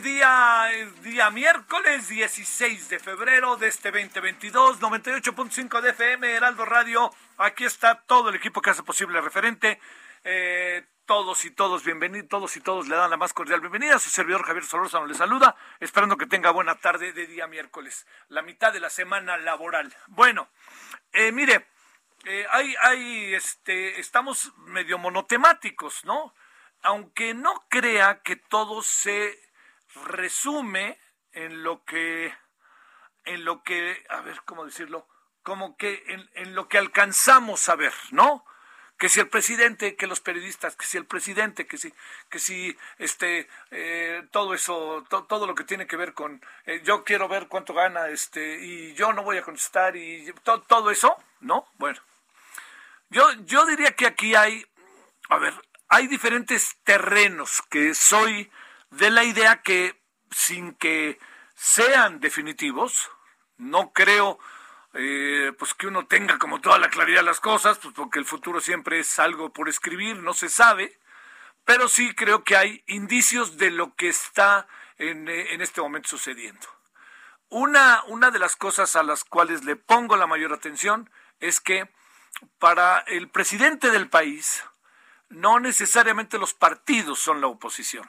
Día, día miércoles 16 de febrero de este 2022, 98.5 de FM, Heraldo Radio. Aquí está todo el equipo que hace posible referente. Eh, todos y todos bienvenidos, todos y todos le dan la más cordial bienvenida. Su servidor Javier Solórzano le saluda, esperando que tenga buena tarde de día miércoles, la mitad de la semana laboral. Bueno, eh, mire, eh, hay, hay, este, estamos medio monotemáticos, ¿no? aunque no crea que todo se resume en lo que, en lo que, a ver, ¿cómo decirlo? Como que en, en lo que alcanzamos a ver, ¿no? Que si el presidente, que los periodistas, que si el presidente, que si, que si, este, eh, todo eso, to- todo lo que tiene que ver con, eh, yo quiero ver cuánto gana, este, y yo no voy a contestar y to- todo eso, ¿no? Bueno, yo, yo diría que aquí hay, a ver, hay diferentes terrenos que soy de la idea que sin que sean definitivos, no creo eh, pues que uno tenga como toda la claridad de las cosas, pues porque el futuro siempre es algo por escribir, no se sabe, pero sí creo que hay indicios de lo que está en, eh, en este momento sucediendo. Una, una de las cosas a las cuales le pongo la mayor atención es que para el presidente del país, no necesariamente los partidos son la oposición.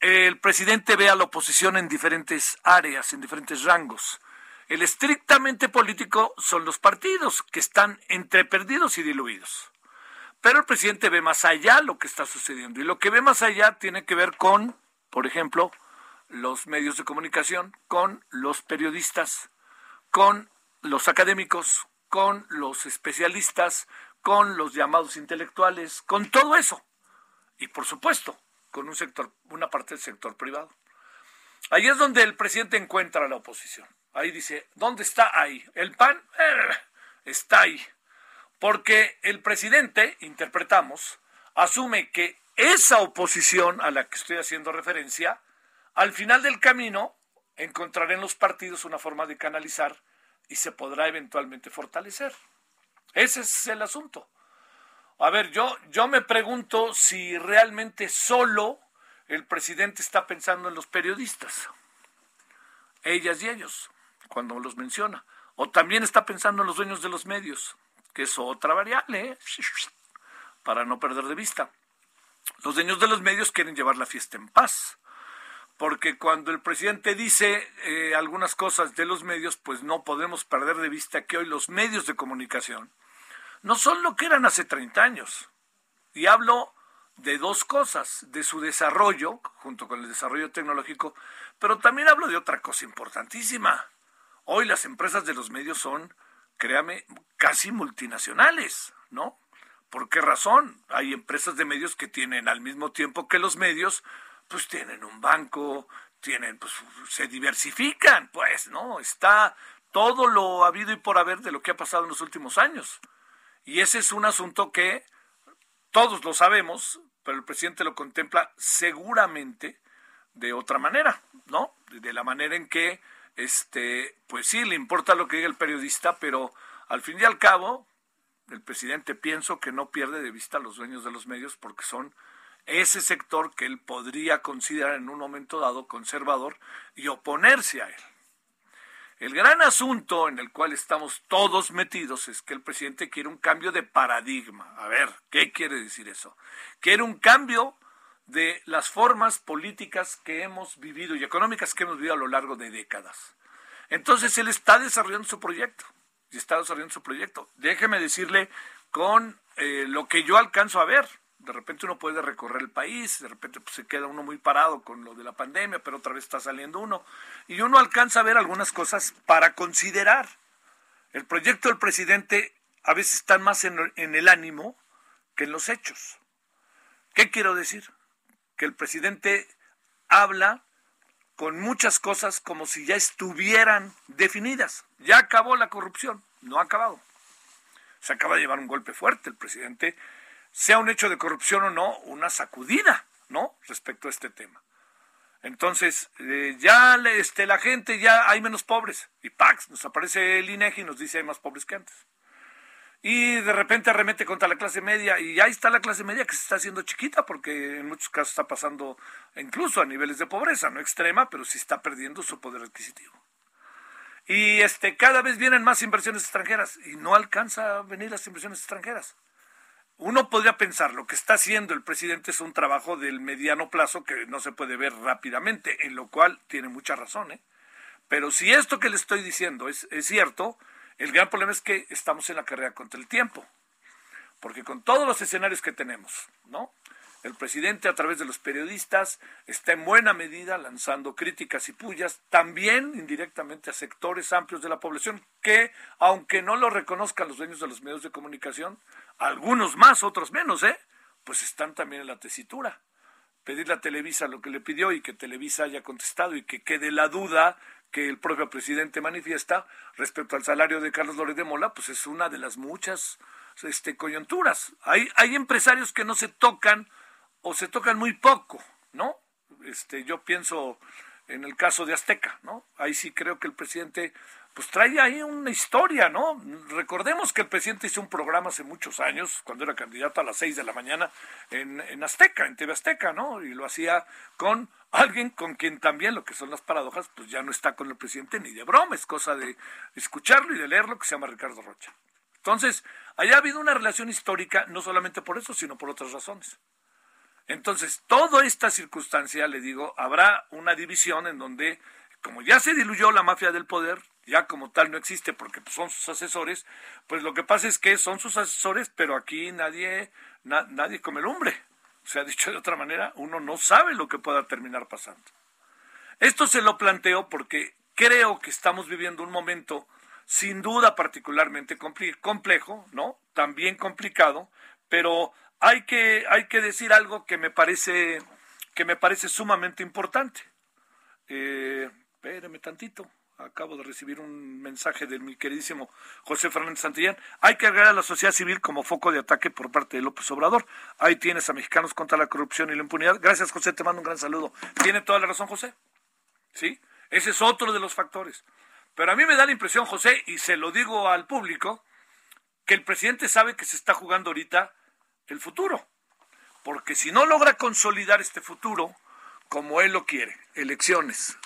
El presidente ve a la oposición en diferentes áreas, en diferentes rangos. El estrictamente político son los partidos, que están entre perdidos y diluidos. Pero el presidente ve más allá lo que está sucediendo. Y lo que ve más allá tiene que ver con, por ejemplo, los medios de comunicación, con los periodistas, con los académicos, con los especialistas, con los llamados intelectuales, con todo eso. Y por supuesto, con un sector, una parte del sector privado. Ahí es donde el presidente encuentra a la oposición. Ahí dice, ¿dónde está ahí? El PAN eh, está ahí. Porque el presidente, interpretamos, asume que esa oposición a la que estoy haciendo referencia, al final del camino encontrará en los partidos una forma de canalizar y se podrá eventualmente fortalecer. Ese es el asunto. A ver, yo, yo me pregunto si realmente solo el presidente está pensando en los periodistas, ellas y ellos, cuando los menciona. O también está pensando en los dueños de los medios, que es otra variable, ¿eh? para no perder de vista. Los dueños de los medios quieren llevar la fiesta en paz porque cuando el presidente dice eh, algunas cosas de los medios, pues no podemos perder de vista que hoy los medios de comunicación no son lo que eran hace 30 años. Y hablo de dos cosas, de su desarrollo, junto con el desarrollo tecnológico, pero también hablo de otra cosa importantísima. Hoy las empresas de los medios son, créame, casi multinacionales, ¿no? ¿Por qué razón? Hay empresas de medios que tienen al mismo tiempo que los medios, pues tienen un banco, tienen, pues se diversifican, pues, ¿no? Está todo lo habido y por haber de lo que ha pasado en los últimos años. Y ese es un asunto que todos lo sabemos, pero el presidente lo contempla seguramente de otra manera, ¿no? De la manera en que, este, pues sí, le importa lo que diga el periodista, pero al fin y al cabo, el presidente pienso que no pierde de vista a los dueños de los medios porque son ese sector que él podría considerar en un momento dado conservador y oponerse a él. El gran asunto en el cual estamos todos metidos es que el presidente quiere un cambio de paradigma. A ver, ¿qué quiere decir eso? Quiere un cambio de las formas políticas que hemos vivido y económicas que hemos vivido a lo largo de décadas. Entonces él está desarrollando su proyecto y está desarrollando su proyecto. Déjeme decirle con eh, lo que yo alcanzo a ver de repente uno puede recorrer el país, de repente pues, se queda uno muy parado con lo de la pandemia, pero otra vez está saliendo uno. Y uno alcanza a ver algunas cosas para considerar. El proyecto del presidente a veces está más en, en el ánimo que en los hechos. ¿Qué quiero decir? Que el presidente habla con muchas cosas como si ya estuvieran definidas. Ya acabó la corrupción, no ha acabado. Se acaba de llevar un golpe fuerte. El presidente sea un hecho de corrupción o no, una sacudida, ¿no? Respecto a este tema. Entonces, eh, ya este, la gente, ya hay menos pobres. Y Pax, nos aparece el INEGI y nos dice hay más pobres que antes. Y de repente arremete contra la clase media y ahí está la clase media que se está haciendo chiquita porque en muchos casos está pasando incluso a niveles de pobreza, no extrema, pero sí está perdiendo su poder adquisitivo. Y este, cada vez vienen más inversiones extranjeras y no alcanza a venir las inversiones extranjeras uno podría pensar lo que está haciendo el presidente es un trabajo del mediano plazo que no se puede ver rápidamente, en lo cual tiene mucha razón. ¿eh? Pero si esto que le estoy diciendo es, cierto, el gran problema es que estamos en la carrera contra el tiempo. Porque con todos los escenarios que tenemos, ¿no? El presidente a través de los periodistas está en buena medida lanzando críticas y pullas también indirectamente a sectores amplios de la población que, aunque no lo reconozcan los dueños de los medios de comunicación, algunos más, otros menos, ¿eh? Pues están también en la tesitura. Pedirle a Televisa lo que le pidió y que Televisa haya contestado y que quede la duda que el propio presidente manifiesta respecto al salario de Carlos Lórez de Mola, pues es una de las muchas este, coyunturas. Hay, hay empresarios que no se tocan o se tocan muy poco, ¿no? Este, yo pienso en el caso de Azteca, ¿no? Ahí sí creo que el presidente pues trae ahí una historia, ¿no? Recordemos que el presidente hizo un programa hace muchos años, cuando era candidato a las seis de la mañana en, en Azteca, en TV Azteca, ¿no? Y lo hacía con alguien con quien también lo que son las paradojas, pues ya no está con el presidente ni de broma, es cosa de escucharlo y de leerlo, que se llama Ricardo Rocha. Entonces, haya habido una relación histórica, no solamente por eso, sino por otras razones. Entonces, toda esta circunstancia, le digo, habrá una división en donde, como ya se diluyó la mafia del poder, ya como tal no existe porque pues, son sus asesores, pues lo que pasa es que son sus asesores, pero aquí nadie, nadie come lumbre. O sea, dicho de otra manera, uno no sabe lo que pueda terminar pasando. Esto se lo planteo porque creo que estamos viviendo un momento sin duda particularmente complejo, ¿no? También complicado, pero hay que, hay que decir algo que me parece, que me parece sumamente importante. Eh, espéreme tantito. Acabo de recibir un mensaje de mi queridísimo José Fernández Santillán. Hay que agregar a la sociedad civil como foco de ataque por parte de López Obrador. Ahí tienes a Mexicanos contra la corrupción y la impunidad. Gracias, José. Te mando un gran saludo. Tiene toda la razón, José. ¿Sí? Ese es otro de los factores. Pero a mí me da la impresión, José, y se lo digo al público, que el presidente sabe que se está jugando ahorita el futuro. Porque si no logra consolidar este futuro como él lo quiere, elecciones,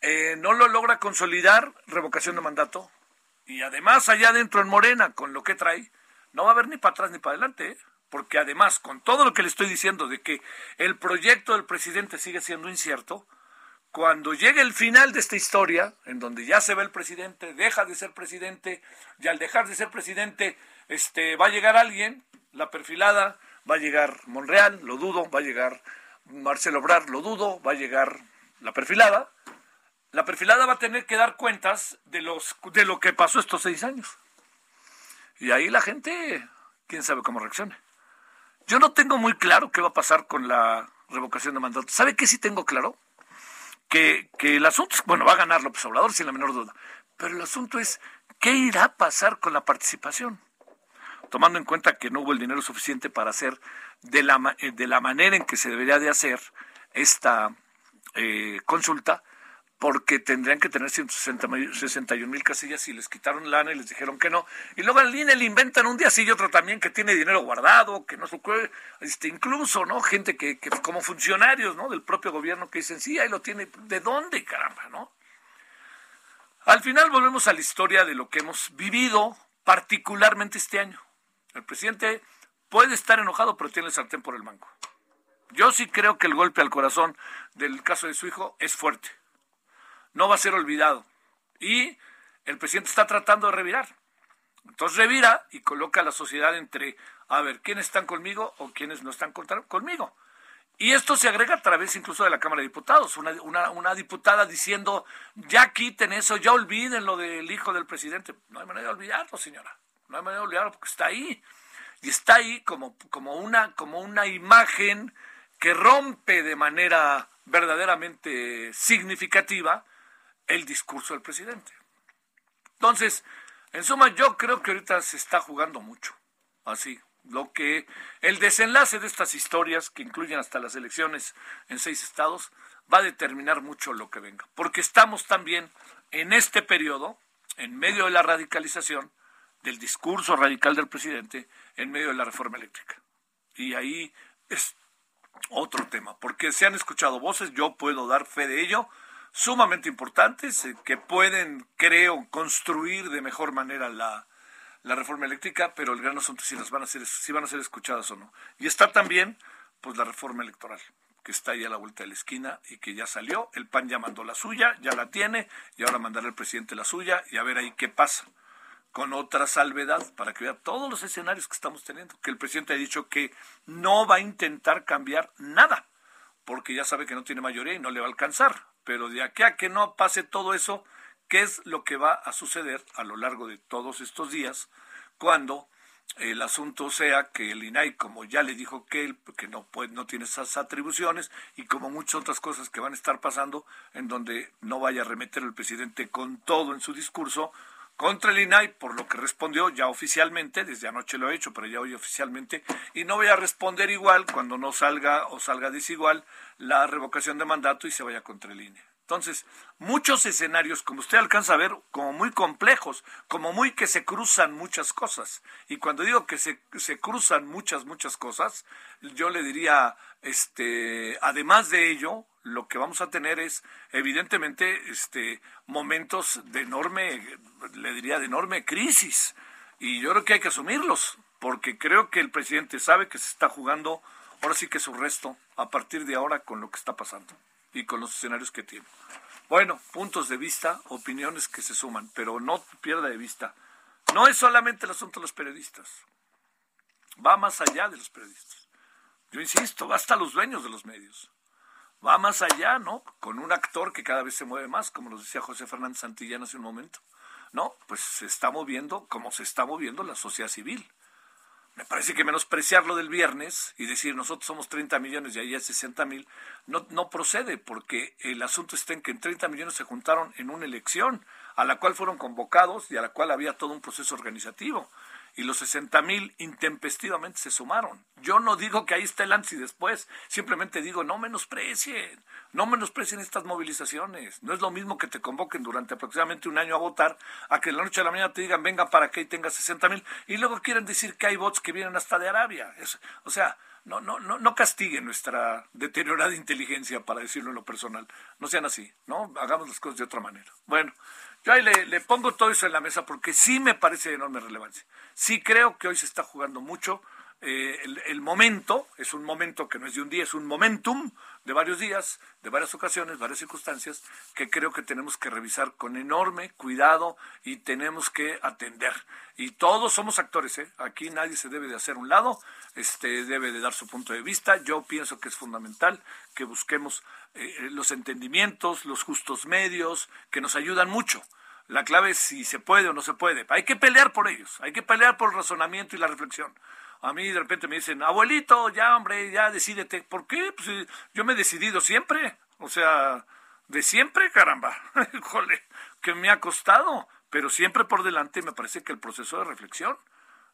eh, no lo logra consolidar, revocación de mandato. Y además, allá dentro en Morena, con lo que trae, no va a haber ni para atrás ni para adelante. ¿eh? Porque además, con todo lo que le estoy diciendo de que el proyecto del presidente sigue siendo incierto, cuando llegue el final de esta historia, en donde ya se ve el presidente, deja de ser presidente, y al dejar de ser presidente, este, va a llegar alguien, la perfilada, va a llegar Monreal, lo dudo, va a llegar Marcelo Obrar, lo dudo, va a llegar la perfilada, la perfilada va a tener que dar cuentas de, los, de lo que pasó estos seis años. Y ahí la gente, quién sabe cómo reaccione. Yo no tengo muy claro qué va a pasar con la revocación de mandato. ¿Sabe qué sí tengo claro? Que, que el asunto, bueno, va a ganar López Obrador sin la menor duda, pero el asunto es qué irá a pasar con la participación. Tomando en cuenta que no hubo el dinero suficiente para hacer de la, de la manera en que se debería de hacer esta eh, consulta, porque tendrían que tener 161 mil casillas y les quitaron lana y les dijeron que no. Y luego en línea le inventan un día sí y otro también que tiene dinero guardado, que no se este, incluso, ¿no? Gente que, que como funcionarios, ¿no? Del propio gobierno que dicen, sí, ahí lo tiene. ¿De dónde, caramba, no? Al final volvemos a la historia de lo que hemos vivido, particularmente este año. El presidente puede estar enojado, pero tiene el sartén por el mango. Yo sí creo que el golpe al corazón del caso de su hijo es fuerte no va a ser olvidado. Y el presidente está tratando de revirar. Entonces revira y coloca a la sociedad entre, a ver, quiénes están conmigo o quiénes no están conmigo. Y esto se agrega a través incluso de la Cámara de Diputados. Una, una, diputada diciendo, ya quiten eso, ya olviden lo del hijo del presidente. No hay manera de olvidarlo, señora. No hay manera de olvidarlo porque está ahí. Y está ahí como, como, una, como una imagen que rompe de manera verdaderamente significativa el discurso del presidente. Entonces, en suma, yo creo que ahorita se está jugando mucho. Así, lo que el desenlace de estas historias, que incluyen hasta las elecciones en seis estados, va a determinar mucho lo que venga. Porque estamos también en este periodo, en medio de la radicalización, del discurso radical del presidente, en medio de la reforma eléctrica. Y ahí es otro tema, porque se han escuchado voces, yo puedo dar fe de ello, sumamente importantes eh, que pueden, creo, construir de mejor manera la, reforma eléctrica, pero el gran asunto es si las van a ser, si van a ser escuchadas o no. Y está también, pues, la reforma electoral, que está ahí a la vuelta de la esquina y que ya salió. El PAN ya mandó la suya, ya la tiene, y ahora mandará el presidente la suya y a ver ahí qué pasa. Con otra salvedad, para que vea todos los escenarios que estamos teniendo, que el presidente ha dicho que no va a intentar cambiar nada, porque ya sabe que no tiene mayoría y no le va a alcanzar pero de aquí a que no pase todo eso, ¿qué es lo que va a suceder a lo largo de todos estos días cuando el asunto sea que el INAI, como ya le dijo que él, que no puede, no tiene esas atribuciones, y como muchas otras cosas que van a estar pasando, en donde no vaya a remeter el presidente con todo en su discurso contra el INAI, por lo que respondió ya oficialmente, desde anoche lo he hecho, pero ya hoy oficialmente, y no voy a responder igual cuando no salga o salga desigual la revocación de mandato y se vaya contra el INE. Entonces, muchos escenarios, como usted alcanza a ver, como muy complejos, como muy que se cruzan muchas cosas. Y cuando digo que se, se cruzan muchas, muchas cosas, yo le diría, este, además de ello, lo que vamos a tener es, evidentemente, este, momentos de enorme, le diría, de enorme crisis. Y yo creo que hay que asumirlos, porque creo que el presidente sabe que se está jugando ahora sí que su resto a partir de ahora con lo que está pasando y con los escenarios que tiene. Bueno, puntos de vista, opiniones que se suman, pero no pierda de vista. No es solamente el asunto de los periodistas. Va más allá de los periodistas. Yo insisto, va hasta los dueños de los medios. Va más allá, ¿no? Con un actor que cada vez se mueve más, como nos decía José Fernández Santillán hace un momento. No, pues se está moviendo como se está moviendo la sociedad civil. Me parece que menospreciar lo del viernes y decir nosotros somos 30 millones y ahí es 60 mil, no, no procede, porque el asunto está en que en 30 millones se juntaron en una elección a la cual fueron convocados y a la cual había todo un proceso organizativo y los 60 mil intempestivamente se sumaron. Yo no digo que ahí está el antes y después, simplemente digo no menosprecien, no menosprecien estas movilizaciones. No es lo mismo que te convoquen durante aproximadamente un año a votar, a que de la noche a la mañana te digan venga para que tengas 60 mil y luego quieren decir que hay votos que vienen hasta de Arabia. o sea, no, no, no, no castiguen nuestra deteriorada inteligencia, para decirlo en lo personal. No sean así, ¿no? Hagamos las cosas de otra manera. Bueno, yo ahí le, pongo todo eso en la mesa porque sí me parece de enorme relevancia. Sí creo que hoy se está jugando mucho. Eh, el, momento, es un momento que no es de un día, es un momentum de varios días, de varias ocasiones, varias circunstancias, que creo que tenemos que revisar con enorme cuidado y tenemos que atender. Y todos somos actores, ¿eh? aquí nadie se debe de hacer un lado, este, debe de dar su punto de vista. Yo pienso que es fundamental que busquemos eh, los entendimientos, los justos medios, que nos ayudan mucho. La clave es si se puede o no se puede. Hay que pelear por ellos, hay que pelear por el razonamiento y la reflexión. A mí de repente me dicen, abuelito, ya hombre, ya decídete. ¿Por qué? Pues yo me he decidido siempre. O sea, de siempre, caramba. Híjole, que me ha costado. Pero siempre por delante me parece que el proceso de reflexión,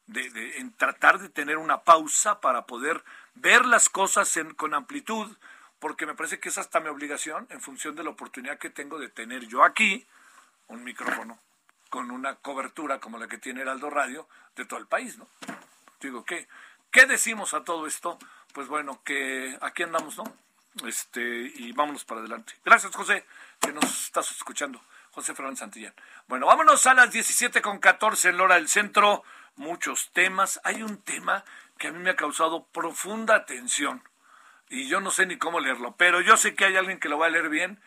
de, de en tratar de tener una pausa para poder ver las cosas en, con amplitud, porque me parece que es hasta mi obligación en función de la oportunidad que tengo de tener yo aquí un micrófono con una cobertura como la que tiene Heraldo Radio de todo el país, ¿no? Digo, ¿qué, ¿qué decimos a todo esto? Pues bueno, que aquí andamos, ¿no? Este, y vámonos para adelante. Gracias, José, que nos estás escuchando. José Fernández Santillán. Bueno, vámonos a las 17 con 14 en hora del centro. Muchos temas. Hay un tema que a mí me ha causado profunda atención y yo no sé ni cómo leerlo, pero yo sé que hay alguien que lo va a leer bien.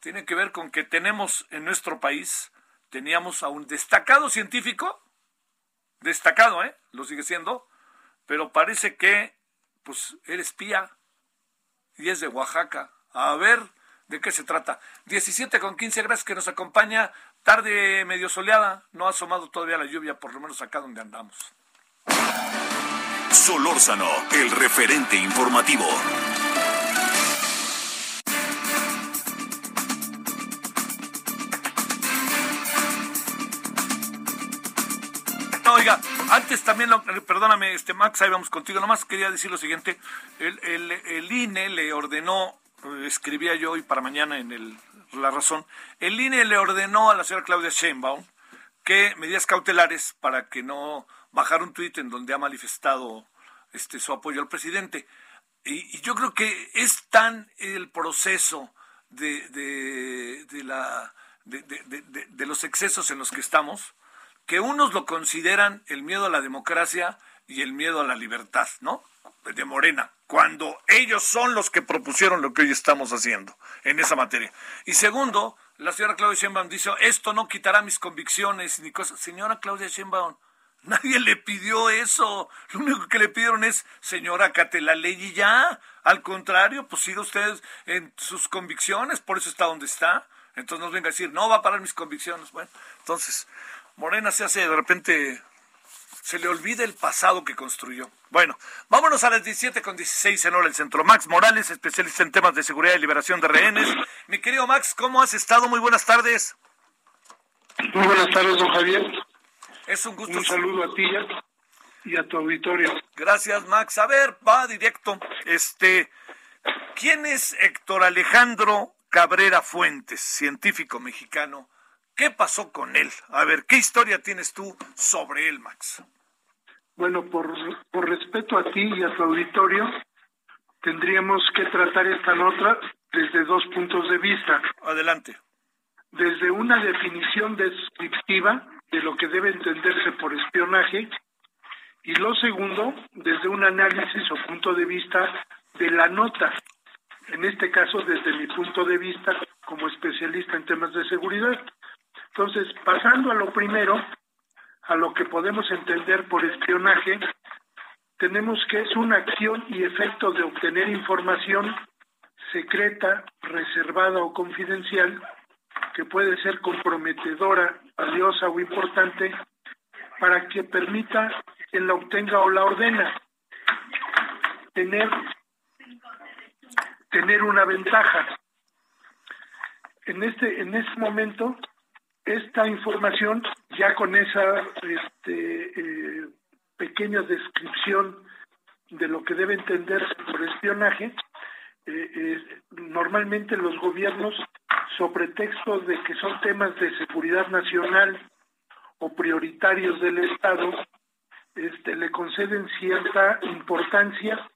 Tiene que ver con que tenemos en nuestro país, teníamos a un destacado científico, destacado, ¿eh? Lo sigue siendo, pero parece que, pues, eres espía y es de Oaxaca. A ver, ¿de qué se trata? 17 con 15, gracias que nos acompaña. Tarde medio soleada, no ha asomado todavía la lluvia, por lo menos acá donde andamos. Solórzano, el referente informativo. Oiga, antes también, perdóname, este Max, ahí vamos contigo. Nomás quería decir lo siguiente: el, el, el INE le ordenó, escribía yo hoy para mañana en el La Razón, el INE le ordenó a la señora Claudia Sheinbaum que medidas cautelares para que no bajar un tuit en donde ha manifestado este, su apoyo al presidente. Y, yo creo que es tan el proceso de, de, la, de, de, los excesos en los que estamos, que unos lo consideran el miedo a la democracia y el miedo a la libertad, ¿no? De Morena, cuando ellos son los que propusieron lo que hoy estamos haciendo en esa materia. Y segundo, la señora Claudia Sheinbaum dice, esto no quitará mis convicciones ni cosas. Señora Claudia Sheinbaum, Nadie le pidió eso. Lo único que le pidieron es, señora, cate la ley y ya. Al contrario, pues siga usted en sus convicciones, por eso está donde está. Entonces nos venga a decir, no va a parar mis convicciones. Bueno, entonces, Morena se hace de repente, se le olvida el pasado que construyó. Bueno, vámonos a las 17 con 16 en hora el centro. Max Morales, especialista en temas de seguridad y liberación de rehenes. Mi querido Max, ¿cómo has estado? Muy buenas tardes. Muy buenas tardes, don Javier. Es un gusto. Un saludo a ti y a tu auditorio. Gracias, Max. A ver, va directo. Este, ¿quién es Héctor Alejandro Cabrera Fuentes, científico mexicano? ¿Qué pasó con él? A ver, ¿qué historia tienes tú sobre él, Max? Bueno, por, por respeto a ti y a tu auditorio, tendríamos que tratar esta nota desde dos puntos de vista. Adelante. Desde una definición descriptiva de lo que debe entenderse por espionaje y lo segundo, desde un análisis o punto de vista de la nota, en este caso desde mi punto de vista como especialista en temas de seguridad. Entonces, pasando a lo primero, a lo que podemos entender por espionaje, tenemos que es una acción y efecto de obtener información secreta, reservada o confidencial que puede ser comprometedora, valiosa o importante para que permita quien la obtenga o la ordena tener tener una ventaja. En este en este momento esta información ya con esa este, eh, pequeña descripción de lo que debe entenderse por espionaje, eh, eh, normalmente los gobiernos sobre textos de que son temas de seguridad nacional o prioritarios del Estado, este, le conceden cierta importancia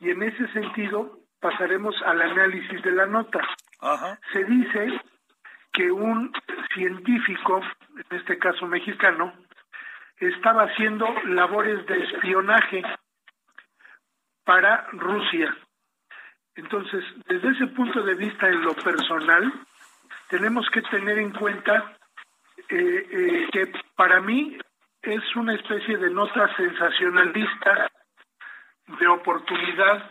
y en ese sentido pasaremos al análisis de la nota. Se dice que un científico, en este caso mexicano, estaba haciendo labores de espionaje para Rusia. Entonces, desde ese punto de vista en lo personal, tenemos que tener en cuenta eh, eh, que para mí es una especie de nota sensacionalista de oportunidad,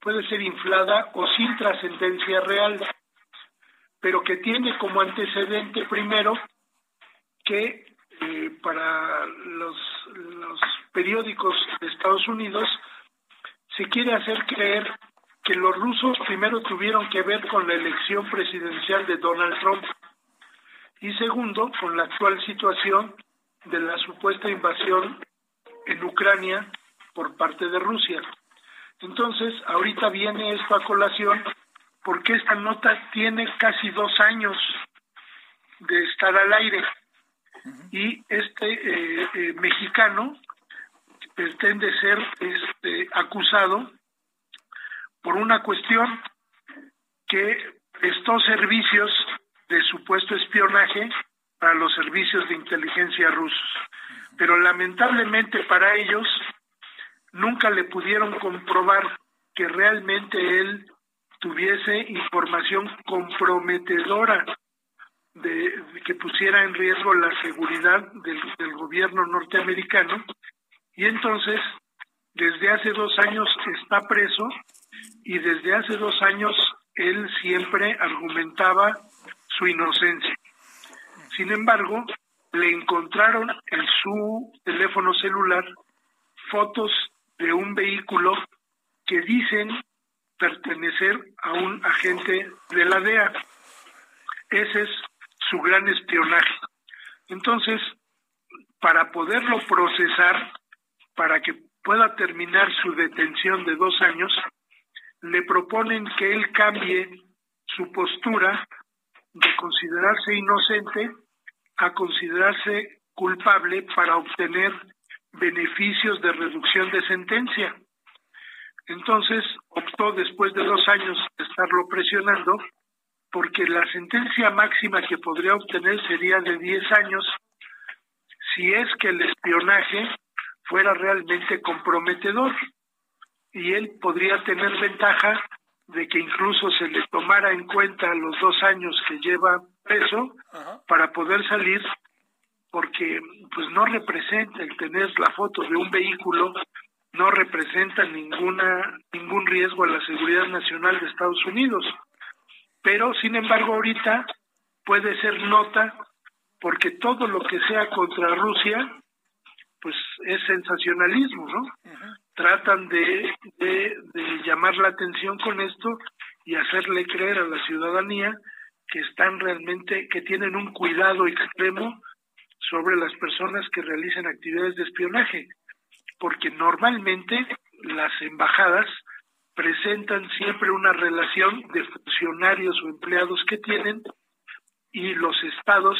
puede ser inflada o sin trascendencia real, pero que tiene como antecedente primero que eh, para los, los periódicos de Estados Unidos se quiere hacer creer que los rusos primero tuvieron que ver con la elección presidencial de Donald Trump y segundo con la actual situación de la supuesta invasión en Ucrania por parte de Rusia. Entonces, ahorita viene esto a colación porque esta nota tiene casi dos años de estar al aire. Y este eh, eh, mexicano pretende ser este, acusado por una cuestión que prestó servicios de supuesto espionaje para los servicios de inteligencia rusos. Pero lamentablemente para ellos nunca le pudieron comprobar que realmente él tuviese información comprometedora de, que pusiera en riesgo la seguridad del, del gobierno norteamericano y entonces desde hace dos años está preso y desde hace dos años él siempre argumentaba su inocencia. Sin embargo, le encontraron en su teléfono celular fotos de un vehículo que dicen pertenecer a un agente de la DEA. Ese es su gran espionaje. Entonces, para poderlo procesar, para que pueda terminar su detención de dos años, le proponen que él cambie su postura de considerarse inocente a considerarse culpable para obtener beneficios de reducción de sentencia. Entonces optó después de dos años de estarlo presionando porque la sentencia máxima que podría obtener sería de 10 años si es que el espionaje fuera realmente comprometedor. Y él podría tener ventaja de que incluso se le tomara en cuenta los dos años que lleva preso para poder salir porque pues no representa el tener la foto de un vehículo no representa ninguna ningún riesgo a la seguridad nacional de Estados Unidos. Pero sin embargo ahorita puede ser nota porque todo lo que sea contra Rusia pues es sensacionalismo no tratan de, de, llamar la atención con esto y hacerle creer a la ciudadanía que están realmente, que tienen un cuidado extremo sobre las personas que realicen actividades de espionaje, porque normalmente las embajadas presentan siempre una relación de funcionarios o empleados que tienen y los estados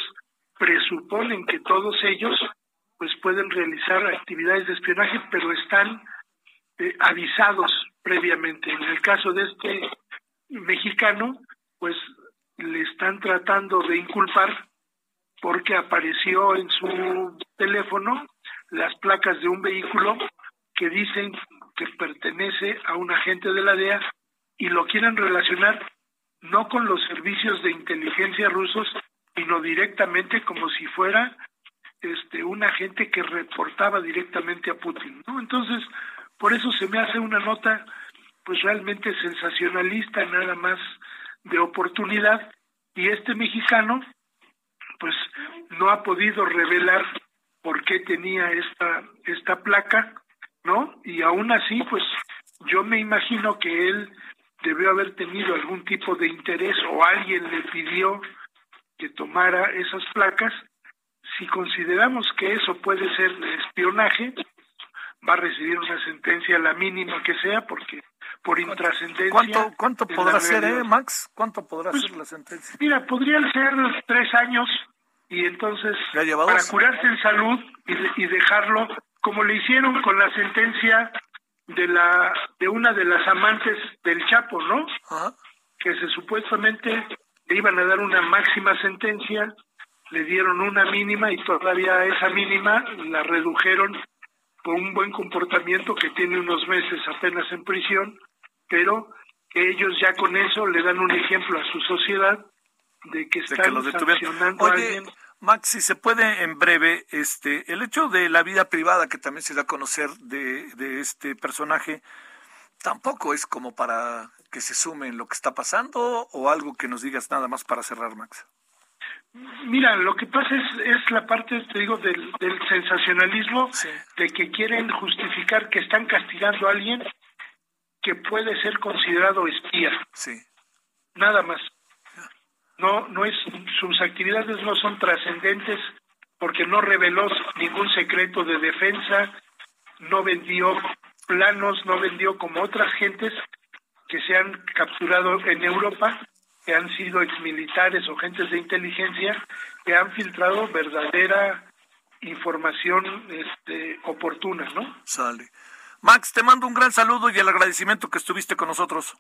presuponen que todos ellos pues pueden realizar actividades de espionaje, pero están eh, avisados previamente. En el caso de este mexicano, pues le están tratando de inculpar porque apareció en su teléfono las placas de un vehículo que dicen que pertenece a un agente de la DEA y lo quieren relacionar no con los servicios de inteligencia rusos, sino directamente como si fuera este un agente que reportaba directamente a Putin, ¿no? Entonces, por eso se me hace una nota pues realmente sensacionalista, nada más de oportunidad, y este mexicano pues no ha podido revelar por qué tenía esta, esta placa, ¿no? Y aún así, pues yo me imagino que él debió haber tenido algún tipo de interés o alguien le pidió que tomara esas placas. Si consideramos que eso puede ser espionaje, va a recibir una sentencia la mínima que sea porque por intrascendencia. ¿Cuánto, cuánto podrá ser, eh, Max? ¿Cuánto podrá pues, ser la sentencia? Mira, podrían ser tres años y entonces para curarse en salud y, y, dejarlo como le hicieron con la sentencia de la de una de las amantes del Chapo, ¿no? Que se supuestamente le iban a dar una máxima sentencia, le dieron una mínima y todavía esa mínima la redujeron por un buen comportamiento que tiene unos meses apenas en prisión, pero que ellos ya con eso le dan un ejemplo a su sociedad de que están sancionando a alguien. Max, si se puede en breve, este, el hecho de la vida privada que también se da a conocer de, de este personaje, tampoco es como para que se sume en lo que está pasando o algo que nos digas nada más para cerrar, Max. Mira, lo que pasa es, es la parte, te digo, del, del sensacionalismo, de que quieren justificar que están castigando a alguien que puede ser considerado espía. Sí. Nada más. No, no es, sus actividades no son trascendentes porque no reveló ningún secreto de defensa, no vendió planos, no vendió como otras gentes que se han capturado en Europa, que han sido exmilitares o gentes de inteligencia, que han filtrado verdadera información este, oportuna, ¿no? Sale. Max, te mando un gran saludo y el agradecimiento que estuviste con nosotros.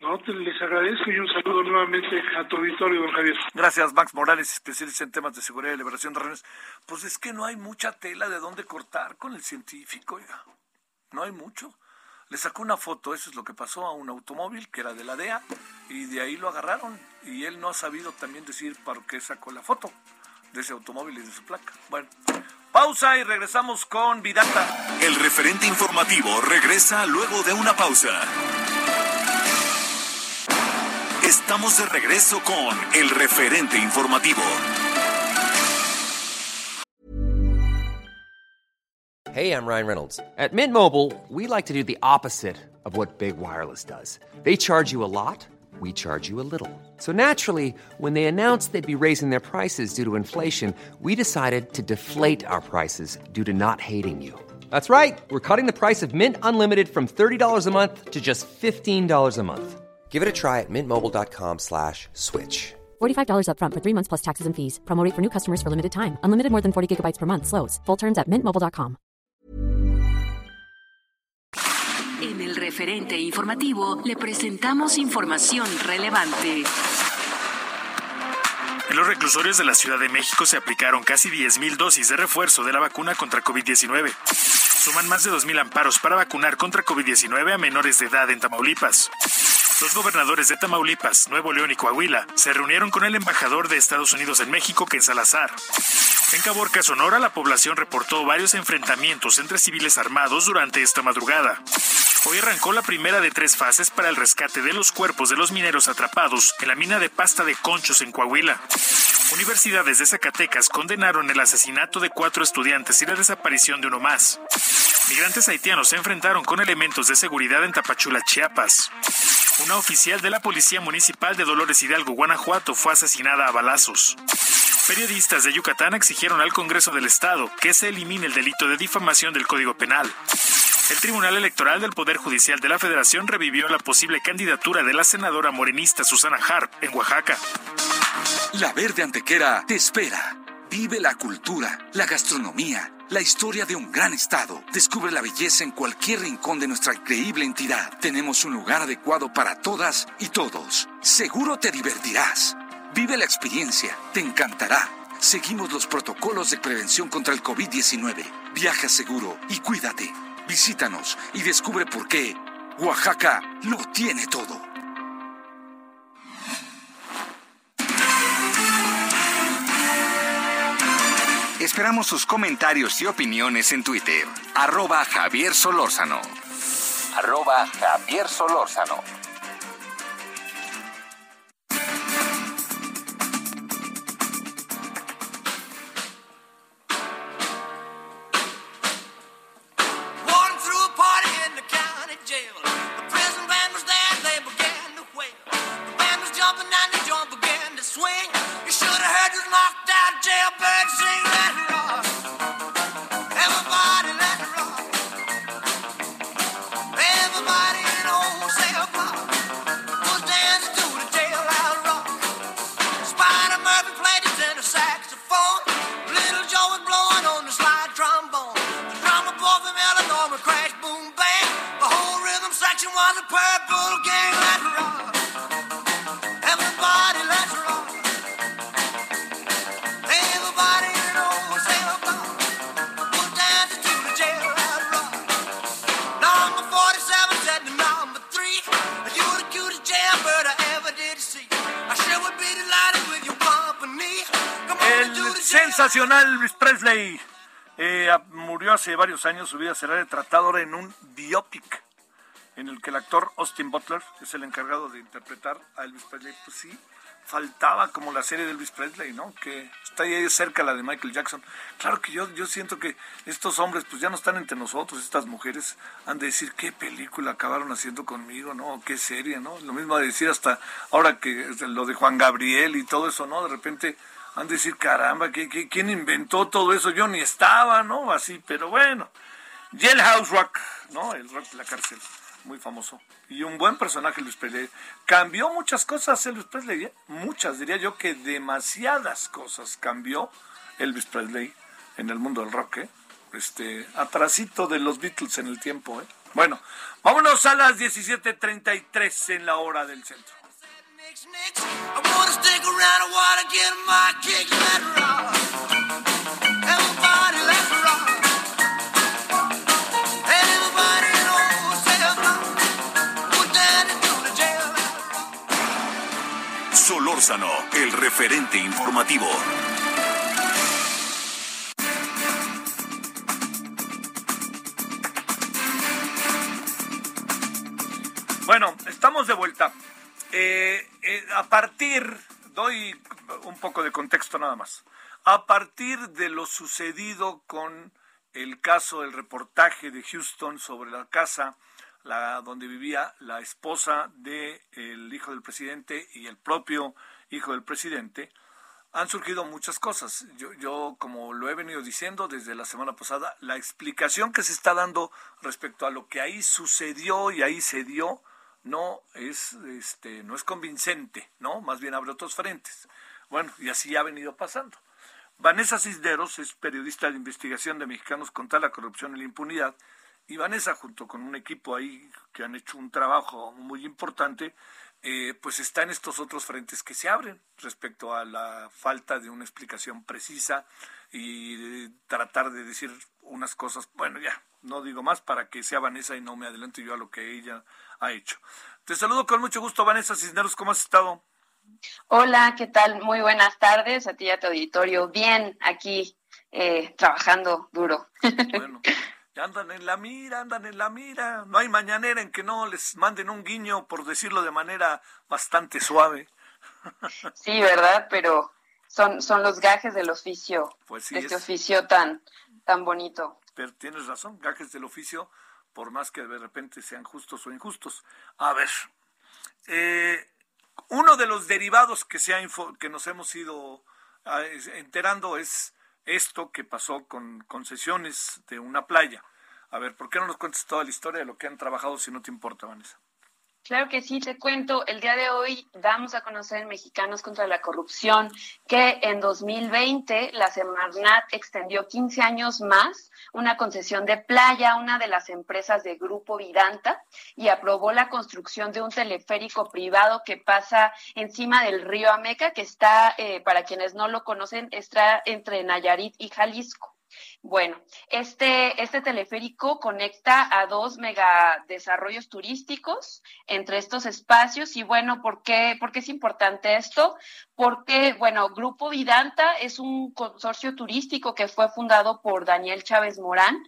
No, te les agradezco y un saludo nuevamente a tu auditorio, don Javier. Gracias, Max Morales, especialista en temas de seguridad y liberación de reuniones. Pues es que no hay mucha tela de dónde cortar con el científico, oiga. No hay mucho. Le sacó una foto, eso es lo que pasó a un automóvil que era de la DEA y de ahí lo agarraron y él no ha sabido también decir para qué sacó la foto de ese automóvil y de su placa. Bueno, pausa y regresamos con Vidata. El referente informativo regresa luego de una pausa. Estamos de regreso con el referente informativo. Hey, I'm Ryan Reynolds. At Mint Mobile, we like to do the opposite of what Big Wireless does. They charge you a lot, we charge you a little. So naturally, when they announced they'd be raising their prices due to inflation, we decided to deflate our prices due to not hating you. That's right. We're cutting the price of Mint Unlimited from $30 a month to just $15 a month. Give it a try at mintmobile.com slash switch. $45 upfront for three months plus taxes and fees. Promo for new customers for limited time. Unlimited more than 40 gigabytes per month. Slows. Full terms at mintmobile.com. En el referente informativo le presentamos información relevante. En los reclusorios de la Ciudad de México se aplicaron casi 10.000 dosis de refuerzo de la vacuna contra COVID-19. Suman más de 2.000 amparos para vacunar contra COVID-19 a menores de edad en Tamaulipas. Los gobernadores de Tamaulipas, Nuevo León y Coahuila se reunieron con el embajador de Estados Unidos en México, Ken Salazar. En Caborca, Sonora, la población reportó varios enfrentamientos entre civiles armados durante esta madrugada. Hoy arrancó la primera de tres fases para el rescate de los cuerpos de los mineros atrapados en la mina de pasta de conchos en Coahuila. Universidades de Zacatecas condenaron el asesinato de cuatro estudiantes y la desaparición de uno más. Migrantes haitianos se enfrentaron con elementos de seguridad en Tapachula, Chiapas. Una oficial de la Policía Municipal de Dolores Hidalgo, Guanajuato, fue asesinada a balazos. Periodistas de Yucatán exigieron al Congreso del Estado que se elimine el delito de difamación del Código Penal. El Tribunal Electoral del Poder Judicial de la Federación revivió la posible candidatura de la senadora morenista Susana Harp en Oaxaca. La Verde Antequera te espera. Vive la cultura, la gastronomía, la historia de un gran estado. Descubre la belleza en cualquier rincón de nuestra increíble entidad. Tenemos un lugar adecuado para todas y todos. Seguro te divertirás. Vive la experiencia, te encantará. Seguimos los protocolos de prevención contra el COVID-19. Viaja seguro y cuídate. Visítanos y descubre por qué Oaxaca lo tiene todo. Esperamos sus comentarios y opiniones en Twitter. Arroba Javier Solórzano. Javier Solórzano. Hace varios años. Su vida será retratada ahora en un biopic en el que el actor Austin Butler es el encargado de interpretar a Elvis Presley. Pues sí, faltaba como la serie de Elvis Presley, ¿no? Que está ahí cerca la de Michael Jackson. Claro que yo, yo siento que estos hombres pues ya no están entre nosotros, estas mujeres han de decir qué película acabaron haciendo conmigo, ¿no? Qué serie, ¿no? Lo mismo de decir hasta ahora que lo de Juan Gabriel y todo eso, ¿no? De repente han de decir, caramba, ¿qué, qué, quién inventó todo eso? Yo ni estaba, ¿no? Así, pero bueno. Jailhouse Rock, ¿no? El rock de la cárcel, muy famoso. Y un buen personaje, Luis Presley. Cambió muchas cosas Elvis Presley, ¿eh? muchas, diría yo que demasiadas cosas cambió Elvis Presley en el mundo del rock, ¿eh? Este, atrasito de los Beatles en el tiempo, ¿eh? Bueno, vámonos a las 17.33 en la hora del centro. Solórzano, el referente informativo. Bueno, estamos de vuelta. Eh, eh, a partir, doy un poco de contexto nada más. A partir de lo sucedido con el caso del reportaje de Houston sobre la casa la, donde vivía la esposa del hijo del presidente y el propio hijo del presidente, han surgido muchas cosas. Yo, yo, como lo he venido diciendo desde la semana pasada, la explicación que se está dando respecto a lo que ahí sucedió y ahí se dio no es, este, no es convincente, ¿no? Más bien abre otros frentes. Bueno, y así ha venido pasando. Vanessa Cisneros es periodista de investigación de Mexicanos contra la Corrupción y la Impunidad. Y Vanessa, junto con un equipo ahí que han hecho un trabajo muy importante, eh, pues está en estos otros frentes que se abren respecto a la falta de una explicación precisa y de tratar de decir unas cosas, bueno, ya, no digo más para que sea Vanessa y no me adelante yo a lo que ella ha hecho. Te saludo con mucho gusto, Vanessa Cisneros, ¿cómo has estado? Hola, ¿qué tal? Muy buenas tardes a ti y a tu auditorio. Bien, aquí eh, trabajando duro. Bueno, ya andan en la mira, andan en la mira. No hay mañanera en que no les manden un guiño, por decirlo de manera bastante suave. Sí, ¿verdad? Pero son, son los gajes del oficio, Pues sí, de este es- oficio tan, tan bonito. Pero tienes razón, gajes del oficio, por más que de repente sean justos o injustos. A ver, eh, uno de los derivados que, se ha que nos hemos ido ah, enterando es esto que pasó con concesiones de una playa. A ver, ¿por qué no nos cuentas toda la historia de lo que han trabajado si no te importa, Vanessa? Claro que sí, te cuento. El día de hoy damos a conocer en Mexicanos contra la Corrupción que en 2020 la Semarnat extendió 15 años más una concesión de playa a una de las empresas de Grupo Vidanta y aprobó la construcción de un teleférico privado que pasa encima del río Ameca, que está, eh, para quienes no lo conocen, está entre Nayarit y Jalisco. Bueno, este, este teleférico conecta a dos megadesarrollos turísticos entre estos espacios. Y bueno, ¿por qué, ¿por qué es importante esto? Porque, bueno, Grupo Vidanta es un consorcio turístico que fue fundado por Daniel Chávez Morán,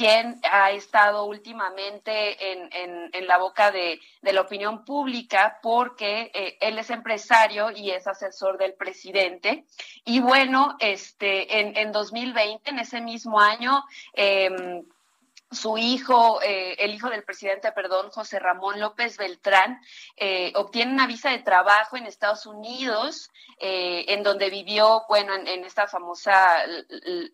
quien ha estado últimamente en, en, la boca de, de, la opinión pública porque eh, él es empresario y es asesor del presidente. Y bueno, este, en, en 2020, en ese mismo año, eh, su hijo, eh, el hijo del presidente, perdón, José Ramón López Beltrán, eh, obtiene una visa de trabajo en Estados Unidos, en donde vivió, bueno, en, en, esta famosa,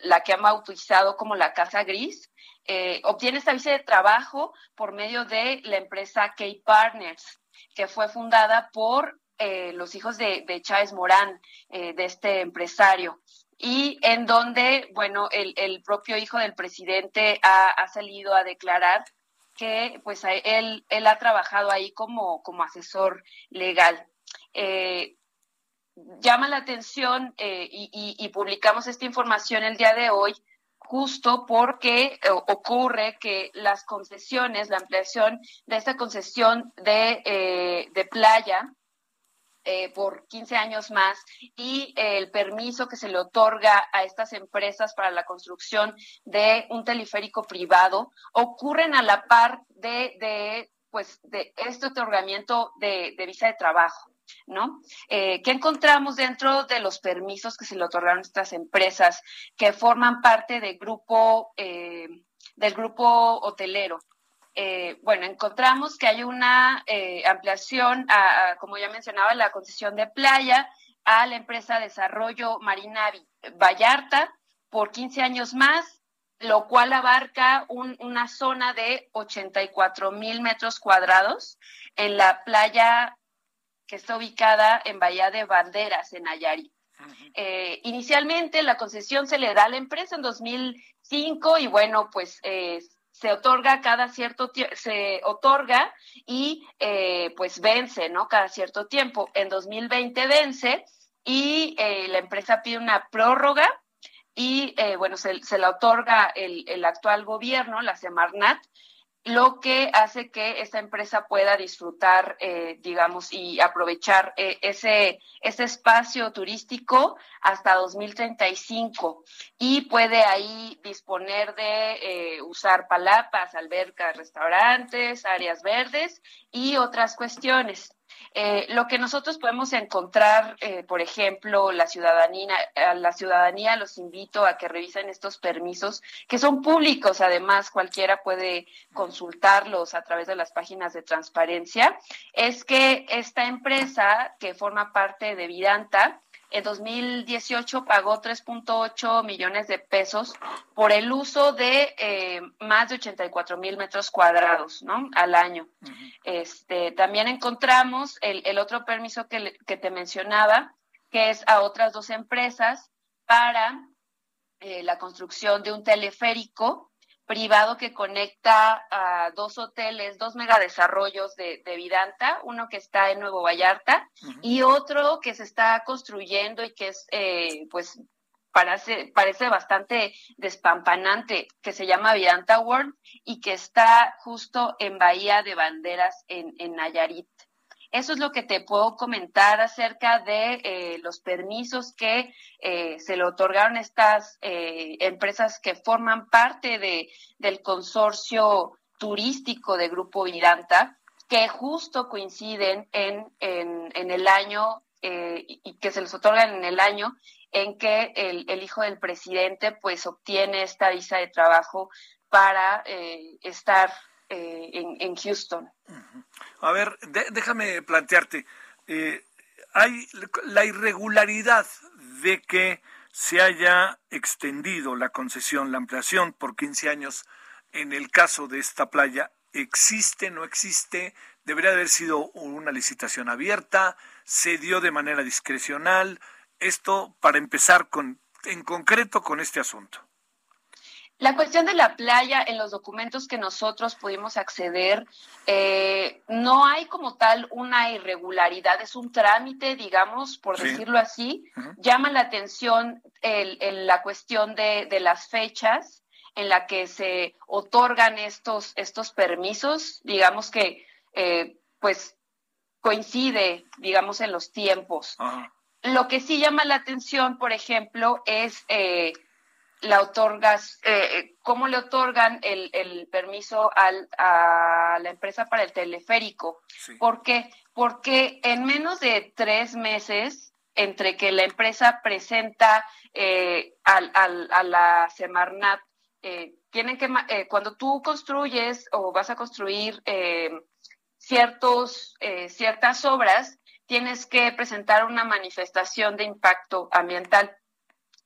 la que han bautizado como la Casa Gris, eh, obtiene esta visa de trabajo por medio de la empresa K Partners, que fue fundada por eh, los hijos de, Chávez Morán, eh, de este empresario y en donde, bueno, el, propio hijo del presidente ha, salido a declarar que pues él, ha trabajado ahí como, asesor legal. Llama la atención y, publicamos esta información el día de hoy justo porque eh, ocurre que las concesiones, la ampliación de esta concesión de, eh, de playa, eh, por 15 años más y el permiso que se le otorga a estas empresas para la construcción de un teleférico privado ocurren a la par de, de pues, de este otorgamiento de, de visa de trabajo. ¿No? Eh, ¿Qué encontramos dentro de los permisos que se le otorgaron a estas empresas que forman parte del grupo, eh, del grupo hotelero? Eh, bueno, encontramos que hay una ampliación, a, como ya mencionaba, la concesión de playa a la empresa Desarrollo Marina Vallarta por 15 años más lo cual abarca un- una zona de 84 mil metros cuadrados en la playa que está ubicada en Bahía de Banderas, en Nayarit. Eh, inicialmente la concesión se le da a la empresa en 2005 y bueno, pues eh, se otorga cada cierto tiempo, se otorga y eh, pues vence, ¿no? Cada cierto tiempo. En 2020 vence y eh, la empresa pide una prórroga y eh, bueno, se, se la otorga el, el actual gobierno, la Semarnat, lo que hace que esta empresa pueda disfrutar, eh, digamos, y aprovechar eh, ese, ese espacio turístico hasta 2035 y puede ahí disponer de eh, usar palapas, albercas, restaurantes, áreas verdes y otras cuestiones. Eh, lo que nosotros podemos encontrar, eh, por ejemplo, la ciudadanía, a la ciudadanía los invito a que revisen estos permisos, que son públicos, además cualquiera puede consultarlos a través de las páginas de transparencia, es que esta empresa que forma parte de Vidanta, en 2018 pagó 3.8 millones de pesos por el uso de eh, más de 84 mil metros cuadrados ¿no? al año. este, también encontramos el, el otro permiso que, que te mencionaba, que es a otras dos empresas para eh, la construcción de un teleférico privado que conecta a dos hoteles, dos megadesarrollos de, de Vidanta, uno que está en Nuevo Vallarta y otro que se está construyendo y que es, eh, pues, parece, parece bastante despampanante, que se llama Vidanta World y que está justo en Bahía de Banderas en, en Nayarit. Eso es lo que te puedo comentar acerca de eh, los permisos que eh, se le otorgaron a estas eh, empresas que forman parte de, del consorcio turístico de Grupo Vidanta, que justo coinciden en, en, el año eh, y que se les otorgan en el año en que el, el hijo del presidente pues obtiene esta visa de trabajo para estar eh, en, Houston. A ver, de- déjame plantearte, eh, hay la irregularidad de que se haya extendido la concesión, la ampliación por 15 años en el caso de esta playa, ¿existe, no existe? ¿Debería haber sido una licitación abierta? ¿Se dio de manera discrecional? Esto para empezar con, en concreto con este asunto. La cuestión de la playa en los documentos que nosotros pudimos acceder, eh, no hay como tal una irregularidad, es un trámite, digamos, por Sí. decirlo así. Llama la atención el- el- la cuestión de, de las fechas en la que se otorgan estos, estos permisos, digamos que eh, pues coincide, digamos, en los tiempos. Lo que sí llama la atención, por ejemplo, es eh, la otorgas, eh, cómo le otorgan el, el permiso al, a la empresa para el teleférico. ¿Por qué? Porque en menos de tres meses, entre que la empresa presenta eh, al, al- a la Semarnat, eh, tienen que, eh, cuando tú construyes o vas a construir eh, ciertos, eh, ciertas obras, tienes que presentar una manifestación de impacto ambiental.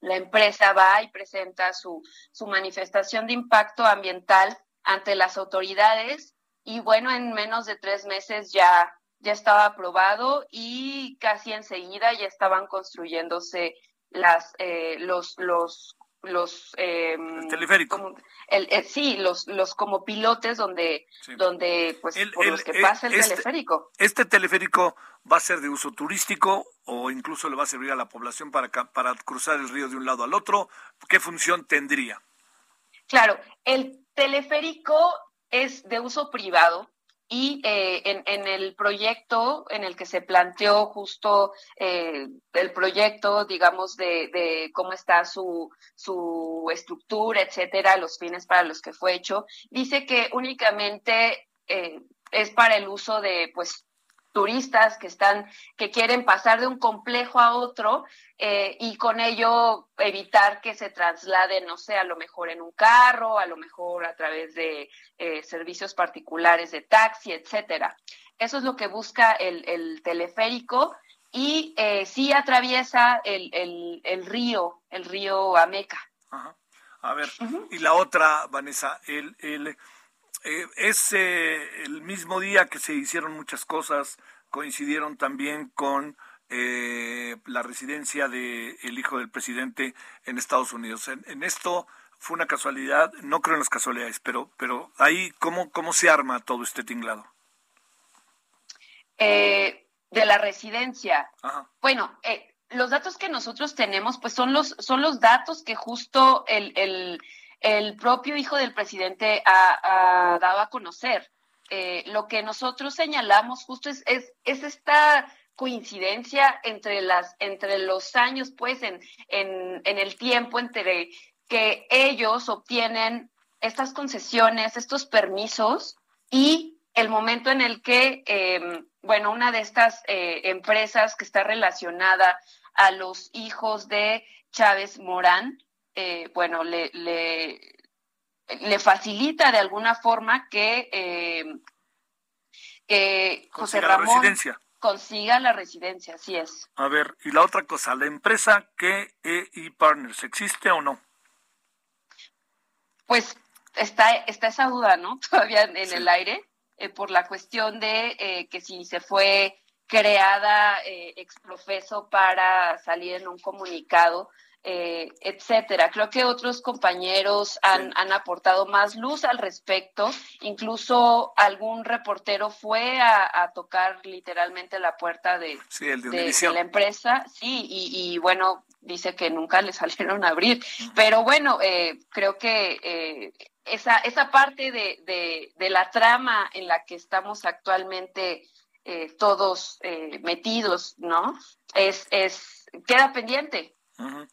La empresa va y presenta su, su manifestación de impacto ambiental ante las autoridades y bueno, en menos de tres meses ya, ya estaba aprobado y casi enseguida ya estaban construyéndose las, eh, los, los, los eh, teleférico. el, eh, sí, los, los como pilotes donde, donde pues por el- los que eh, pasa el este- teleférico. ¿Este teleférico va a ser de uso turístico o incluso le va a servir a la población para, para cruzar el río de un lado al otro? ¿Qué función tendría? Claro, el teleférico es de uso privado y eh, en, en el proyecto en el que se planteó justo eh, el proyecto, digamos, de, cómo está su, su estructura, etcétera, los fines para los que fue hecho, dice que únicamente eh, es para el uso de, pues, turistas que están que quieren pasar de un complejo a otro eh, y con ello evitar que se trasladen no sé a lo mejor en un carro a lo mejor a través de eh, servicios particulares de taxi etcétera. Eso es lo que busca el, el teleférico y eh, sí atraviesa el, el, el río el río Ameca. A ver, y la otra, Vanessa, el, el, eh, es eh, el mismo día que se hicieron muchas cosas, coincidieron también con eh, la residencia del el hijo del presidente en Estados Unidos. En, en, esto fue una casualidad, no creo en las casualidades, pero, pero ahí, ¿cómo, cómo se arma todo este tinglado? Eh, de la residencia. Ajá. Bueno, eh, los datos que nosotros tenemos, pues son los, son los datos que justo el, el, el propio hijo del presidente ha, dado a conocer. Eh, lo que nosotros señalamos justo es, es, es esta coincidencia entre las entre los años pues en, en, en el tiempo entre que ellos obtienen estas concesiones estos permisos y el momento en el que eh, bueno una de estas eh, empresas que está relacionada a los hijos de Chávez Morán eh, bueno le, le, le facilita de alguna forma que que José Ramón residencia consiga la residencia, así es. A ver, y la otra cosa, la empresa KEI Partners, ¿existe o no? Pues está, está esa duda, ¿no? Todavía en sí. el aire, eh, por la cuestión de eh, que si se fue creada eh, exprofeso para salir en un comunicado, eh, etcétera. Creo que otros compañeros han, sí. han, aportado más luz al respecto. Incluso algún reportero fue a, a tocar literalmente la puerta de, sí, de, la empresa. Sí, y, y, bueno, dice que nunca le salieron a abrir. Uh -huh. Pero bueno, eh, creo que eh, esa, esa parte de, de, la trama en la que estamos actualmente eh, todos eh, metidos, ¿no? Es, es, queda pendiente. Uh -huh.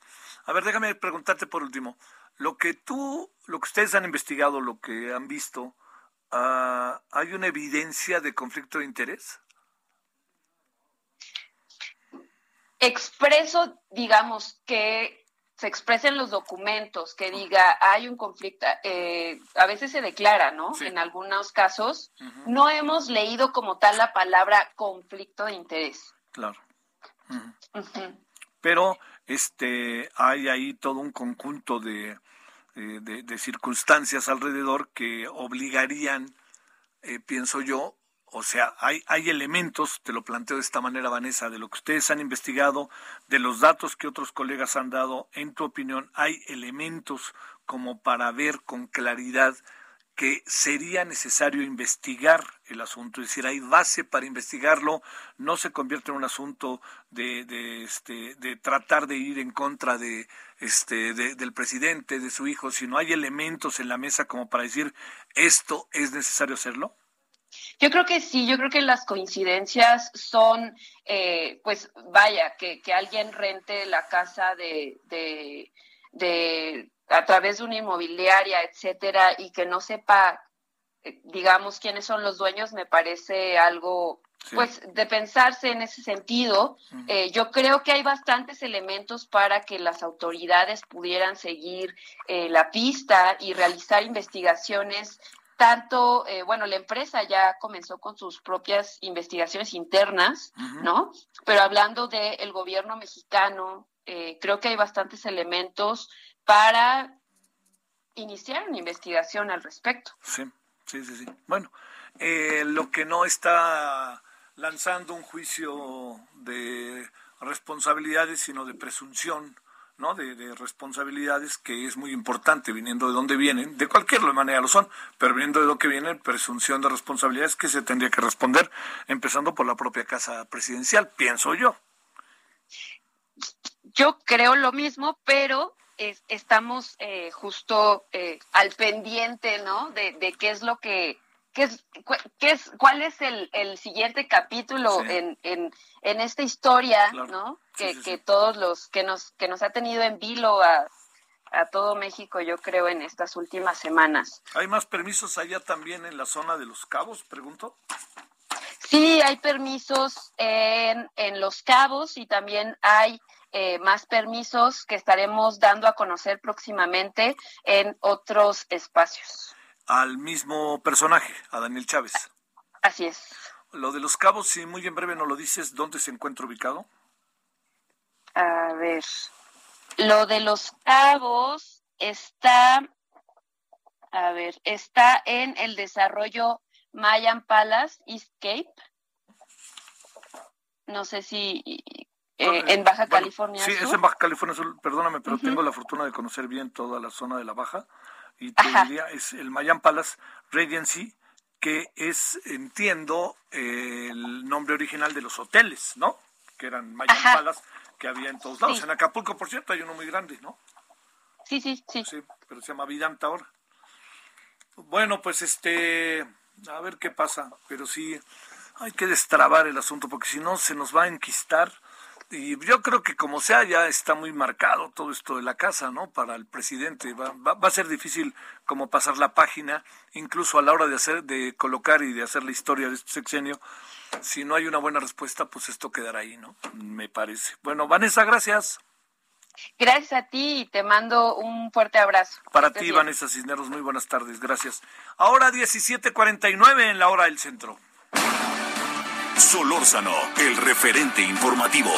A ver, déjame preguntarte por último. Lo que tú, lo que ustedes han investigado, lo que han visto, uh, ¿hay una evidencia de conflicto de interés? Expreso, digamos, que se expresen los documentos, que diga hay un conflicto, eh, a veces se declara, ¿no? Sí. En algunos casos, uh -huh. no hemos leído como tal la palabra conflicto de interés. Claro. Uh -huh. Pero este hay ahí todo un conjunto de, de, de circunstancias alrededor que obligarían, eh, pienso yo, o sea, hay, hay elementos, te lo planteo de esta manera, Vanessa, de lo que ustedes han investigado, de los datos que otros colegas han dado, en tu opinión, hay elementos como para ver con claridad que sería necesario investigar el asunto, es decir, hay base para investigarlo, no se convierte en un asunto de, de, este, de tratar de ir en contra de, este, de, del presidente, de su hijo, sino hay elementos en la mesa como para decir, esto es necesario hacerlo. Yo creo que sí, yo creo que las coincidencias son, eh, pues vaya, que, que, alguien rente la casa de, de a través de una inmobiliaria, etcétera, y que no sepa, eh, digamos, quiénes son los dueños, me parece algo, sí. pues, de pensarse en ese sentido. Uh -huh. eh, yo creo que hay bastantes elementos para que las autoridades pudieran seguir eh, la pista y realizar investigaciones tanto, eh, bueno, la empresa ya comenzó con sus propias investigaciones internas, uh -huh. ¿no? Pero hablando del de gobierno mexicano, eh, creo que hay bastantes elementos para iniciar una investigación al respecto. Sí, sí, sí, sí. Bueno, eh, lo que no está lanzando un juicio de responsabilidades, sino de presunción ¿no? De, de, responsabilidades que es muy importante viniendo de dónde vienen, de cualquier manera lo son, pero viniendo de dónde vienen, presunción de responsabilidades que se tendría que responder, empezando por la propia casa presidencial, pienso yo. Yo creo lo mismo, pero es, estamos eh, justo eh, al pendiente, ¿no? De, de qué es lo que ¿Qué es, qué es, ¿Cuál es el, el siguiente capítulo sí. en, en, en, esta historia, claro. ¿no? Que, sí, sí, que todos los que nos, que nos ha tenido en vilo a, a todo México, yo creo, en estas últimas semanas. ¿Hay más permisos allá también en la zona de los cabos, pregunto? Sí, hay permisos en, en Los Cabos y también hay eh, más permisos que estaremos dando a conocer próximamente en otros espacios al mismo personaje, a Daniel Chávez. Así es. Lo de los cabos, si muy en breve no lo dices, ¿dónde se encuentra ubicado? A ver, lo de los cabos está, a ver, está en el desarrollo Mayan Palace Eastcape. No sé si eh, en Baja Bueno, California Sí, Sur. es en Baja California Sur, perdóname, pero tengo la fortuna de conocer bien toda la zona de la Baja. Y te Ajá. diría, es el Mayan Palace Regency, que es, entiendo, eh, el nombre original de los hoteles, ¿no? Que eran Mayan Ajá. Palace, que había en todos lados. Sí. En Acapulco, por cierto, hay uno muy grande, ¿no? Sí, sí, sí. Sí, pero se llama Vidanta ahora. Bueno, pues este, a ver qué pasa, pero sí hay que destrabar el asunto porque si no se nos va a enquistar y yo creo que como sea ya está muy marcado todo esto de la casa, ¿no? Para el presidente va, va, va a ser difícil como pasar la página, incluso a la hora de hacer, de colocar y de hacer la historia de este sexenio. Si no hay una buena respuesta, pues esto quedará ahí, ¿no? Me parece. Bueno, Vanessa, gracias. Gracias a ti y te mando un fuerte abrazo. Para ti, bien. Vanessa Cisneros, muy buenas tardes, gracias. Ahora 17:49 en la hora del centro. Solórzano, el referente informativo.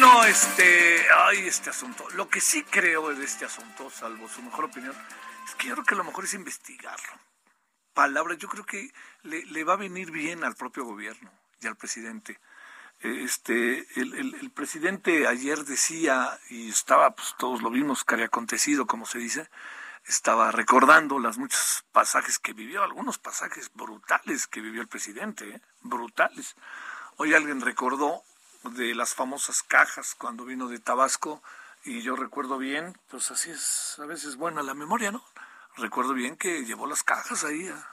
No, este, ay, este asunto. Lo que sí creo de este asunto, salvo su mejor opinión, es que yo creo que lo mejor es investigarlo. Palabras, yo creo que le, le va a venir bien al propio gobierno y al presidente. Este, el, el- presidente ayer decía, y estaba, pues todos lo vimos, que había acontecido, como se dice, estaba recordando los muchos pasajes que vivió, algunos pasajes brutales que vivió el presidente, ¿eh? brutales. Hoy alguien recordó de las famosas cajas cuando vino de Tabasco, y yo recuerdo bien, pues así es a veces buena la memoria, ¿no? Recuerdo bien que llevó las cajas ahí a,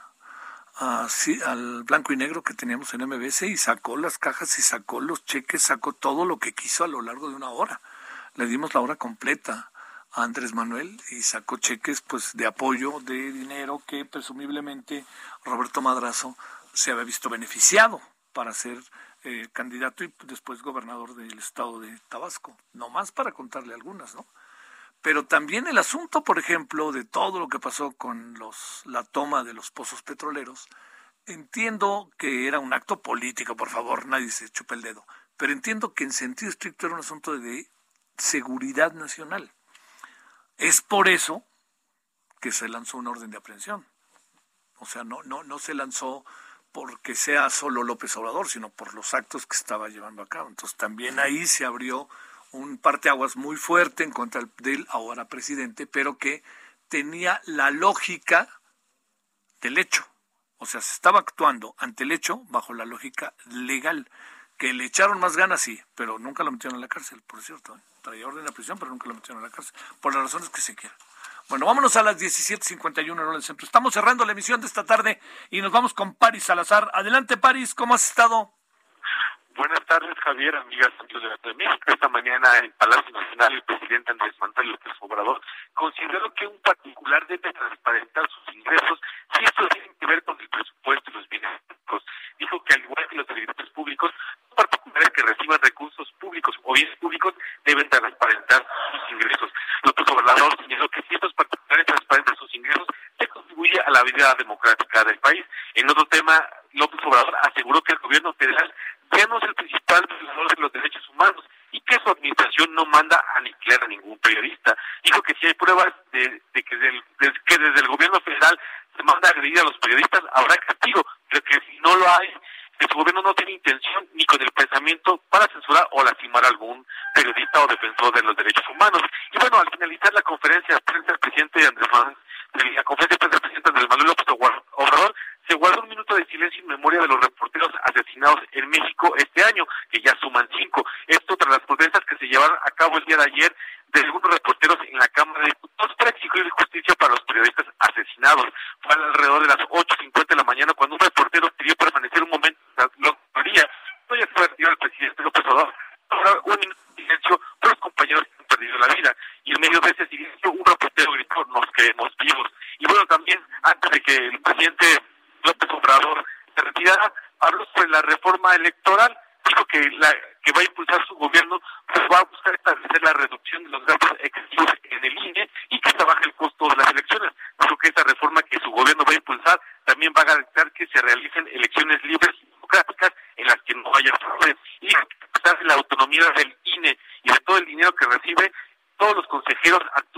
a- sí, al blanco y negro que teníamos en MBS y sacó las cajas y sacó los cheques, sacó todo lo que quiso a lo largo de una hora. Le dimos la hora completa a Andrés Manuel y sacó cheques pues de apoyo de dinero que presumiblemente Roberto Madrazo se había visto beneficiado para ser eh, candidato y después gobernador del estado de Tabasco. No más para contarle algunas, ¿no? Pero también el asunto, por ejemplo, de todo lo que pasó con los, la toma de los pozos petroleros, entiendo que era un acto político, por favor, nadie se chupa el dedo, pero entiendo que en sentido estricto era un asunto de seguridad nacional. Es por eso que se lanzó una orden de aprehensión. O sea, no, no, no se lanzó porque sea solo López Obrador, sino por los actos que estaba llevando a cabo. Entonces también ahí se abrió un parteaguas muy fuerte en contra del- ahora presidente, pero que tenía la lógica del hecho. O sea, se estaba actuando ante el hecho bajo la lógica legal. Que le echaron más ganas, sí, pero nunca lo metieron a la cárcel, por cierto. ¿eh? Traía orden de prisión, pero nunca lo metieron a la cárcel, por las razones que se quieran. Bueno, vámonos a las 17.51 en del centro. Estamos cerrando la emisión de esta tarde y nos vamos con Paris Salazar. Adelante, Paris, ¿cómo has estado? Buenas tardes, Javier, amigas, amigos de la de México. Esta mañana en Palacio Nacional, el presidente Andrés Manuel López Obrador consideró que un particular debe transparentar sus ingresos si estos tienen que ver con el presupuesto y los bienes públicos. Dijo que al igual que los servidores públicos, los particulares que reciban recursos públicos o bienes públicos deben transparentar sus ingresos. López Obrador señaló que si estos particulares transparentan sus ingresos, se contribuye a la vida democrática del país. En otro tema, López Obrador aseguró que el gobierno federal ya no es el principal violador de los derechos humanos y que su administración no manda a aniquilar a ningún periodista. Dijo que si hay pruebas de, de que, desde el gobierno federal se manda a agredir a los periodistas, habrá castigo, pero que si no lo hay, que su gobierno no tiene intención ni con el pensamiento para censurar o lastimar a algún periodista o defensor de los derechos humanos. Y bueno, al finalizar la conferencia prensa, presidente Andrés Manuel, la conferencia de prensa del presidente Andrés Manuel López Obrador, se guardó un minuto de silencio en memoria de los reporteros asesinados en México este año, que ya suman cinco. Esto tras las protestas que se llevaron a cabo el día de ayer de algunos reporteros en la Cámara de Diputados para exigir justicia para los periodistas asesinados. Fue alrededor de las 8.50 de la mañana cuando un reportero pidió permanecer un momento en la locutoría. No ya se retiró el presidente López Obrador. Ahora un minuto de silencio por los compañeros que han perdido la vida. Y en medio de ese silencio un reportero gritó, nos queremos vivos. Y bueno, también antes de que el presidente López Obrador se retirara, habló sobre la reforma electoral, dijo que la que va a impulsar su gobierno, pues va a buscar establecer la reducción de los gastos excesivos en el INE y que se baje el costo de las elecciones. Dijo que esa reforma que su gobierno va a impulsar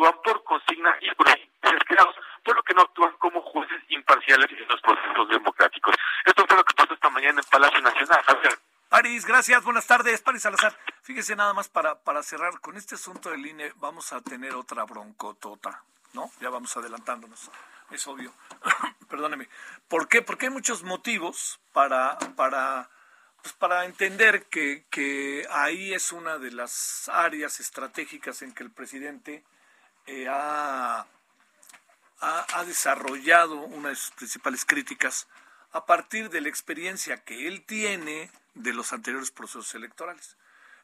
actúan por consigna y por creados, por lo que no actúan como jueces imparciales en los procesos democráticos. Esto fue lo que pasó esta mañana en Palacio Nacional, Javier. París, gracias, buenas tardes. París Salazar, nada más para, para cerrar, con este asunto del INE vamos a tener otra broncotota, ¿no? Ya vamos adelantándonos, es obvio. Perdóneme. ¿Por qué? Porque hay muchos motivos para, para, pues para entender que, que ahí es una de las áreas estratégicas en que el presidente eh, ha, ha desarrollado una de sus principales críticas a partir de la experiencia que él tiene de los anteriores procesos electorales.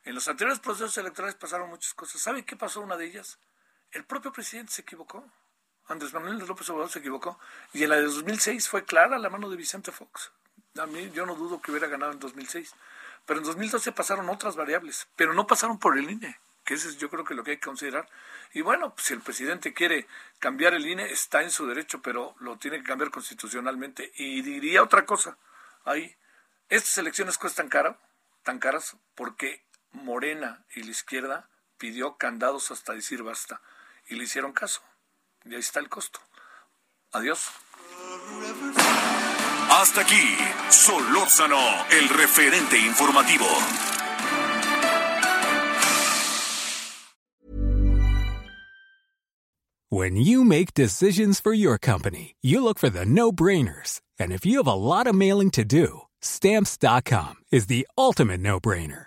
En los anteriores procesos electorales pasaron muchas cosas. ¿Sabe qué pasó una de ellas? El propio presidente se equivocó. Andrés Manuel López Obrador se equivocó. Y en la de 2006 fue clara la mano de Vicente Fox. A mí yo no dudo que hubiera ganado en 2006. Pero en 2012 pasaron otras variables, pero no pasaron por el INE, que eso es yo creo que lo que hay que considerar. Y bueno, pues si el presidente quiere cambiar el INE, está en su derecho, pero lo tiene que cambiar constitucionalmente. Y diría otra cosa, ahí, estas elecciones cuestan caro, tan caras, porque Morena y la izquierda pidió candados hasta decir basta. Y le hicieron caso. Y ahí está el costo. Adiós. Hasta aquí, Solórzano, el referente informativo. When you make decisions for your company, you look for the no-brainers. And if you have a lot of mailing to do, stamps.com is the ultimate no-brainer.